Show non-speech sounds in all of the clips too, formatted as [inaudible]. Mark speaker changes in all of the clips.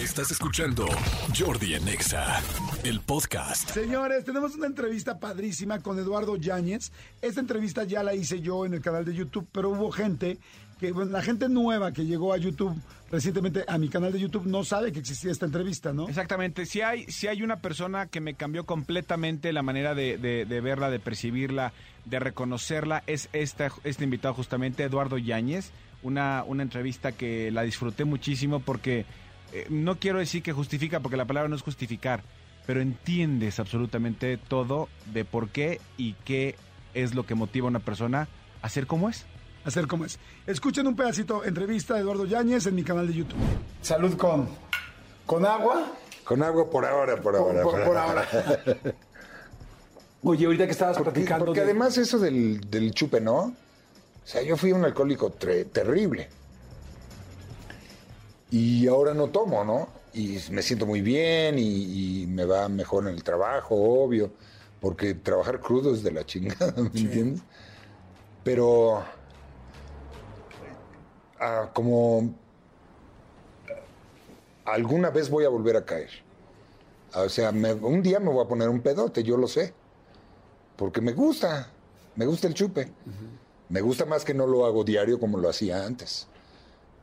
Speaker 1: Estás escuchando Jordi en Exa, el podcast.
Speaker 2: Señores, tenemos una entrevista padrísima con Eduardo Yáñez. Esta entrevista ya la hice yo en el canal de YouTube, pero hubo gente que, bueno, la gente nueva que llegó a YouTube recientemente a mi canal de YouTube no sabe que existía esta entrevista, ¿no?
Speaker 3: Exactamente. Si hay, si hay una persona que me cambió completamente la manera de, de- de verla, de percibirla, de reconocerla, es esta, este invitado justamente, Eduardo Yáñez. Una, una entrevista que la disfruté muchísimo porque eh, no quiero decir que justifica, porque la palabra no es justificar, pero entiendes absolutamente todo de por qué y qué es lo que motiva a una persona a ser como es.
Speaker 2: Hacer como es. Escuchen un pedacito, entrevista de Eduardo Yáñez en mi canal de YouTube. Salud con, con agua.
Speaker 4: Con agua por ahora, por ahora.
Speaker 2: por- por ahora. [laughs] Oye, ahorita que estabas
Speaker 4: Porque,
Speaker 2: platicando
Speaker 4: porque
Speaker 2: de-
Speaker 4: además eso del, del chupe, ¿no? O sea, yo fui un alcohólico terrible. Y ahora no tomo, ¿no? Y me siento muy bien y, y me va mejor en el trabajo, obvio. Porque trabajar crudo es de la chingada, [laughs] ¿me entiendes? Pero ah, como alguna vez voy a volver a caer. O sea, me- un día me voy a poner un pedote, yo lo sé. Porque me gusta, me gusta el chupe. Me gusta más que no lo hago diario como lo hacía antes.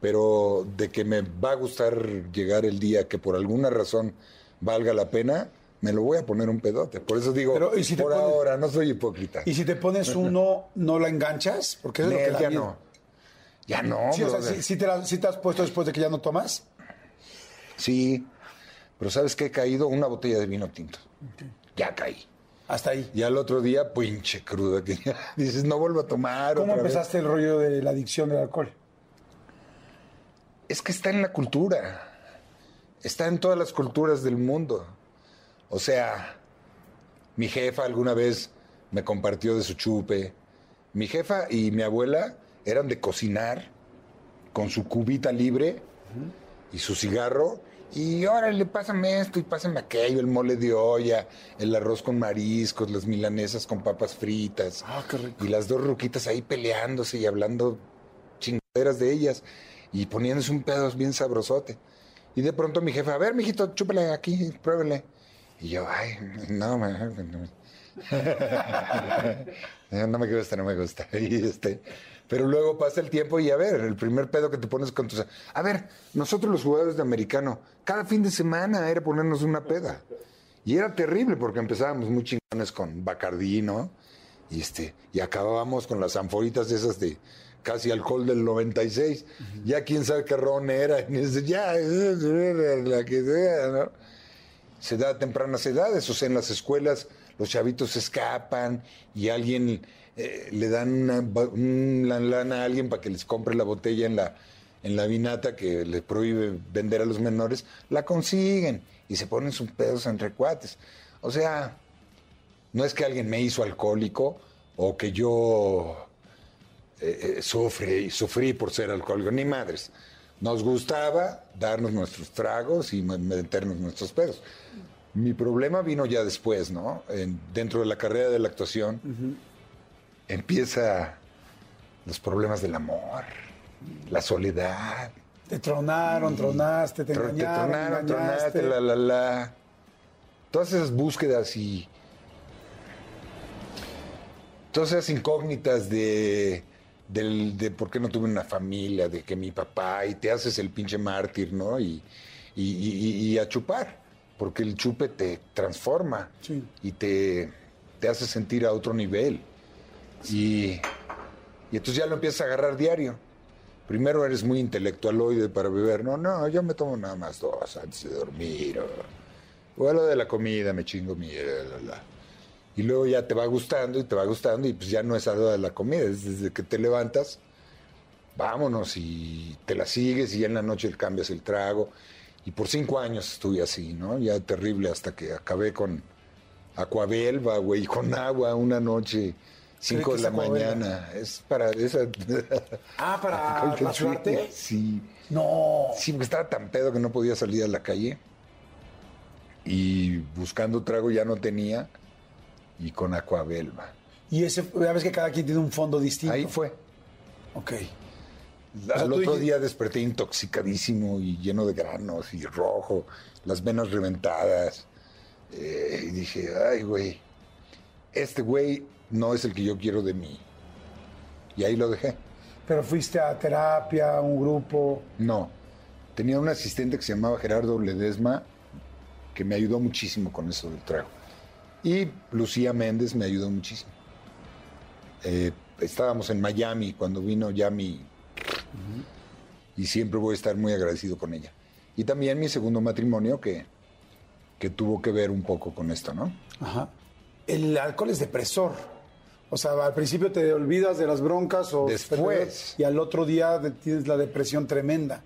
Speaker 4: Pero de que me va a gustar llegar el día que por alguna razón valga la pena, me lo voy a poner un pedote. Por eso digo,
Speaker 2: Pero, ¿y si te
Speaker 4: por
Speaker 2: pones-
Speaker 4: ahora, no soy hipócrita.
Speaker 2: Y si te pones uno, ¿no la enganchas? Porque es lo que
Speaker 4: Nel,
Speaker 2: da
Speaker 4: ya no. Ya no,
Speaker 2: Sí, o sea,
Speaker 4: brother.
Speaker 2: ¿sí, sí te la- sí te has puesto después de que ya no tomas?
Speaker 4: Sí, pero ¿sabes qué? He caído una botella de vino tinto. Ya caí.
Speaker 2: Hasta ahí.
Speaker 4: Y al otro día, pinche cruda, que [laughs] dices, no vuelvo a tomar.
Speaker 2: ¿Cómo
Speaker 4: otra vez".
Speaker 2: empezaste el rollo de la adicción del alcohol?
Speaker 4: Es que está en la cultura. Está en todas las culturas del mundo. O sea, mi jefa alguna vez me compartió de su chupe. Mi jefa y mi abuela eran de cocinar con su cubita libre y su cigarro. Y órale, pásame esto y pásame aquello, el mole de olla, el arroz con mariscos, las milanesas con papas fritas.
Speaker 2: Ah, qué rico.
Speaker 4: Y las dos ruquitas ahí peleándose y hablando chingaderas de ellas y poniéndose un pedo bien sabrosote. Y de pronto mi jefe, a ver, mijito, chúpale aquí, pruébele. Y yo, ay, no, me- no, me- [laughs] no me gusta, no me gusta. [laughs] Y este, pero luego pasa el tiempo y a ver, el primer pedo que te pones con tus... A ver, nosotros los jugadores de americano, cada fin de semana era ponernos una peda. Y era terrible porque empezábamos muy chingones con Bacardí, ¿no? Y, este, y acabábamos con las anforitas esas de casi alcohol del 96. Ya quién sabe qué ron era. [laughs] Y ya, la que sea, ¿no? Se da a tempranas edades, o sea, en las escuelas los chavitos se escapan y alguien eh, le dan una, una lana a alguien para que les compre la botella en la, en la vinata que le prohíbe vender a los menores, la consiguen y se ponen sus pedos entre cuates. O sea, no es que alguien me hizo alcohólico o que yo eh, eh, sufre y sufrí por ser alcohólico, ni madres. Nos gustaba darnos nuestros tragos y me- meternos nuestros pedos. Mi problema vino ya después, ¿no? En- dentro de la carrera de la actuación empieza los problemas del amor, la soledad,
Speaker 2: Te tronaron, tronaste, te engañaron,
Speaker 4: tronaron,
Speaker 2: engañaste.
Speaker 4: tronaste, la, la, la. Todas esas búsquedas y. Todas esas incógnitas de. Del- de por qué no tuve una familia, de que mi papá, y te haces el pinche mártir, ¿no? Y, y, y- y a chupar, porque el chupe te transforma
Speaker 2: Sí.
Speaker 4: y te, te hace sentir a otro nivel. Y, y entonces ya lo empiezas a agarrar diario. Primero eres muy intelectualoide para beber. No, no, yo me tomo nada más dos antes de dormir. O, o a lo de la comida, me chingo mi... la, la. Y luego ya te va gustando y te va gustando y pues ya no es a la hora de la comida, es desde que te levantas, vámonos y te la sigues y ya en la noche cambias el trago. Y por cinco años estuve así, ¿no? Ya terrible hasta que acabé con Aquabelva, güey, con agua una noche, cinco
Speaker 2: ¿Qué
Speaker 4: de la mañana. Es para esa... [laughs]
Speaker 2: Ah, para [laughs] rasurarte.
Speaker 4: Sí.
Speaker 2: No.
Speaker 4: Sí, porque estaba tan pedo que no podía salir a la calle. Y buscando trago ya no tenía. Y con Aquabelva.
Speaker 2: Y ese, ya ves que cada quien tiene un fondo distinto.
Speaker 4: Ahí fue.
Speaker 2: Ok. sea,
Speaker 4: Al otro día desperté intoxicadísimo y lleno de granos y rojo, las venas reventadas. Eh, y dije, ay, güey, este güey no es el que yo quiero de mí. Y ahí lo dejé.
Speaker 2: Pero fuiste a terapia, a un grupo.
Speaker 4: No. Tenía un asistente que se llamaba Gerardo Ledesma, que me ayudó muchísimo con eso del trago. Y Lucía Méndez me ayudó muchísimo. Eh, estábamos en Miami cuando vino Yami y siempre voy a estar muy agradecido con ella. Y también mi segundo matrimonio que, que tuvo que ver un poco con esto, ¿no?
Speaker 2: Ajá. El alcohol es depresor. O sea, al principio te olvidas de las broncas o
Speaker 4: Después.
Speaker 2: y al otro día tienes la depresión tremenda.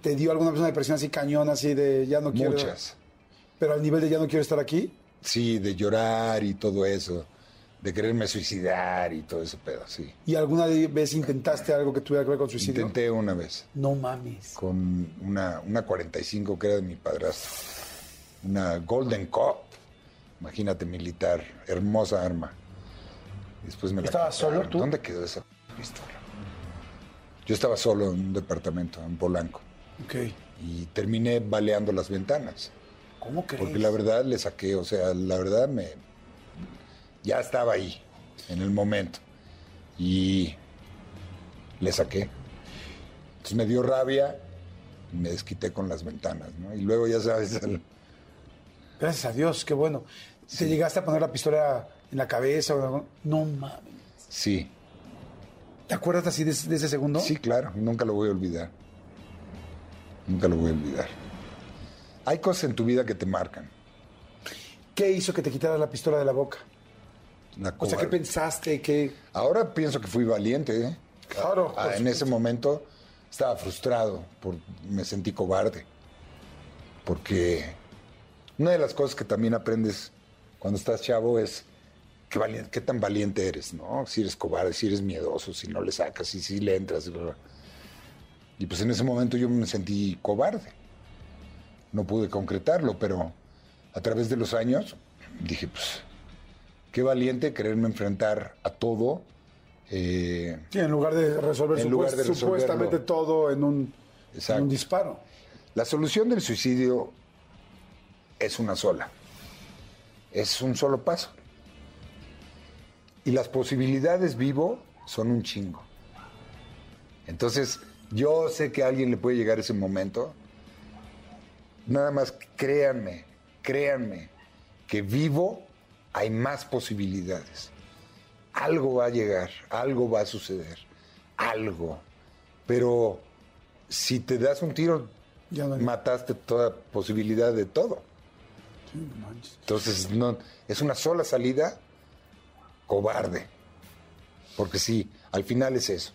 Speaker 2: ¿Te dio alguna vez una depresión así cañón, así de ya no quiero?
Speaker 4: Muchas.
Speaker 2: Pero al nivel de ya no quiero estar aquí.
Speaker 4: Sí, de llorar y todo eso, de quererme suicidar y todo ese pedo, sí.
Speaker 2: ¿Y alguna vez intentaste algo que tuviera que ver con suicidio?
Speaker 4: Intenté una vez.
Speaker 2: No mames.
Speaker 4: con una, una 45 que era de mi padrastro. Una Golden Cup. Imagínate, militar. Hermosa arma. Después me la
Speaker 2: ¿Estabas
Speaker 4: quitaron.
Speaker 2: solo tú?
Speaker 4: ¿Dónde quedó esa pistola? Yo estaba solo en un departamento, en Polanco.
Speaker 2: Ok.
Speaker 4: Y terminé baleando las ventanas.
Speaker 2: ¿Cómo crees?
Speaker 4: Porque la verdad le saqué, o sea, la verdad me. Ya estaba ahí, en el momento. Y le saqué. Entonces me dio rabia y me desquité con las ventanas, ¿no? Y luego, ya sabes, el-
Speaker 2: Gracias a Dios, qué bueno. ¿Te llegaste a poner la pistola en la cabeza o algo? No mames.
Speaker 4: sí,
Speaker 2: ¿Te acuerdas así de ese segundo?
Speaker 4: sí, claro, nunca lo voy a olvidar. Nunca lo voy a olvidar. Hay cosas en tu vida que te marcan.
Speaker 2: ¿Qué hizo que te quitaras la pistola de la boca?
Speaker 4: La
Speaker 2: O sea, ¿qué pensaste? ¿Qué...?
Speaker 4: Ahora pienso que fui valiente, ¿eh?
Speaker 2: Claro,
Speaker 4: Ah, en ese momento estaba frustrado, por, me sentí cobarde. Porque una de las cosas que también aprendes cuando estás chavo es qué, valiente, qué tan valiente eres, ¿no? Si eres cobarde, si eres miedoso, si no le sacas, si, si le entras. Y pues en ese momento yo me sentí cobarde. No pude concretarlo, pero a través de los años dije, pues, qué valiente quererme enfrentar a todo. eh,
Speaker 2: Sí, en lugar de resolver,
Speaker 4: En lugar
Speaker 2: supuest-
Speaker 4: de resolverlo.
Speaker 2: supuestamente todo en un, en un disparo.
Speaker 4: La solución del suicidio es una sola. Es un solo paso. Y las posibilidades vivo son un chingo. Entonces, yo sé que a alguien le puede llegar ese momento. Nada más créanme, créanme, que vivo hay más posibilidades. Algo va a llegar, algo va a suceder, algo. Pero si te das un tiro,
Speaker 2: Ya
Speaker 4: mataste toda posibilidad de todo.
Speaker 2: Sí, no manches.
Speaker 4: Entonces, no, es una sola salida cobarde. Porque sí, al final es eso.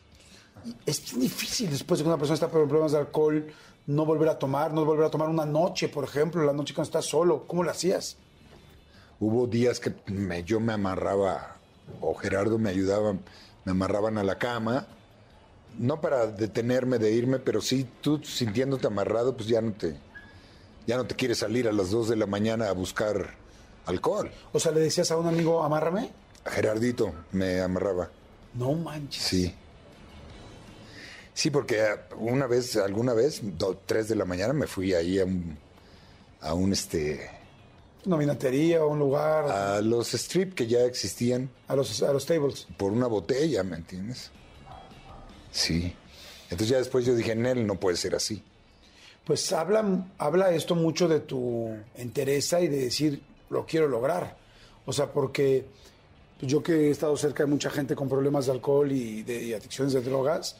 Speaker 2: Es difícil después de que una persona está por problemas de alcohol, no volver a tomar, no volver a tomar una noche, por ejemplo, la noche cuando estás solo. ¿Cómo lo hacías?
Speaker 4: Hubo días que me- yo me amarraba, o Gerardo me ayudaba, me amarraban a la cama, no para detenerme de irme, pero sí tú sintiéndote amarrado, pues ya no te, ya no te quieres salir a las 2 de la mañana a buscar alcohol.
Speaker 2: O sea, le decías a un amigo, amárrame.
Speaker 4: Gerardito me amarraba.
Speaker 2: No manches.
Speaker 4: Sí. Sí, porque una vez, alguna vez, do- tres de la mañana, me fui ahí a un, a un este,
Speaker 2: Una vinatería o un lugar,
Speaker 4: a los strip que ya existían
Speaker 2: a los, a los tables.
Speaker 4: por una botella, ¿me entiendes? Sí. Entonces ya después yo dije, Nel, no puede ser así.
Speaker 2: Pues habla, habla esto mucho de tu entereza y de decir, lo quiero lograr. O sea, porque yo que he estado cerca de mucha gente con problemas de alcohol y de y adicciones de drogas,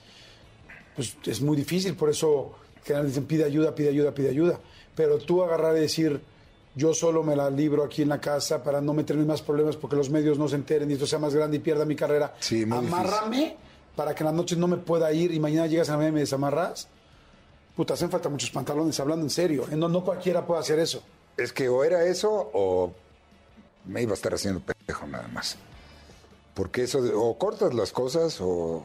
Speaker 2: pues es muy difícil. Por eso generalmente dicen, pide ayuda, pide ayuda, pide ayuda. Pero tú agarrar y decir, yo solo me la libro aquí en la casa para no meterme en más problemas porque los medios no se enteren y esto sea más grande y pierda mi carrera.
Speaker 4: Sí, difícil.
Speaker 2: Amárrame para que en las noches no me pueda ir y mañana llegas a la mañana y me desamarras. Puta, hacen falta muchos pantalones, hablando en serio. ¿eh? No, no cualquiera puede hacer eso.
Speaker 4: Es que o era eso o me iba a estar haciendo pendejo nada más. Porque eso de, o cortas las cosas o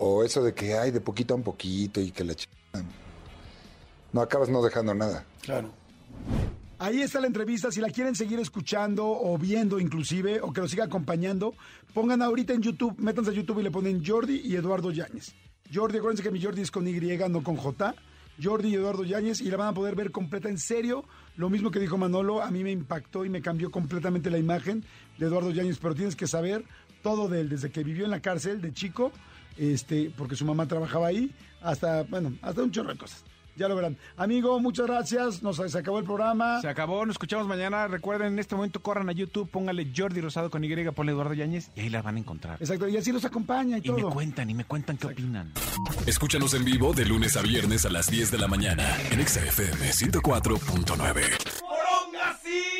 Speaker 4: o eso de que hay de poquito a un poquito y que la ch... no acabas no dejando nada.
Speaker 2: Claro. Ahí está la entrevista. Si la quieren seguir escuchando o viendo inclusive, o que lo siga acompañando, pongan ahorita en YouTube, métanse a YouTube y le ponen Jordi y Eduardo Yáñez. Jordi, acuérdense que mi Jordi es con Y, no con J. Jordi y Eduardo Yáñez y la van a poder ver completa en serio. Lo mismo que dijo Manolo, a mí me impactó y me cambió completamente la imagen de Eduardo Yáñez, pero tienes que saber todo de él, desde que vivió en la cárcel de chico, este, porque su mamá trabajaba ahí, hasta, bueno, hasta un chorro de cosas. Ya lo verán. Amigo, muchas gracias. Nos se acabó el programa.
Speaker 3: Se acabó, nos escuchamos mañana. Recuerden, en este momento corran a YouTube, póngale Jordi Rosado con Y, ponle Eduardo Yáñez y ahí la van a encontrar.
Speaker 2: Exacto, y así los acompaña y,
Speaker 3: Y
Speaker 2: todo.
Speaker 3: me cuentan, y me cuentan qué opinan.
Speaker 1: Escúchanos en vivo de lunes a viernes a las 10 de la mañana en Exa FM 104.9.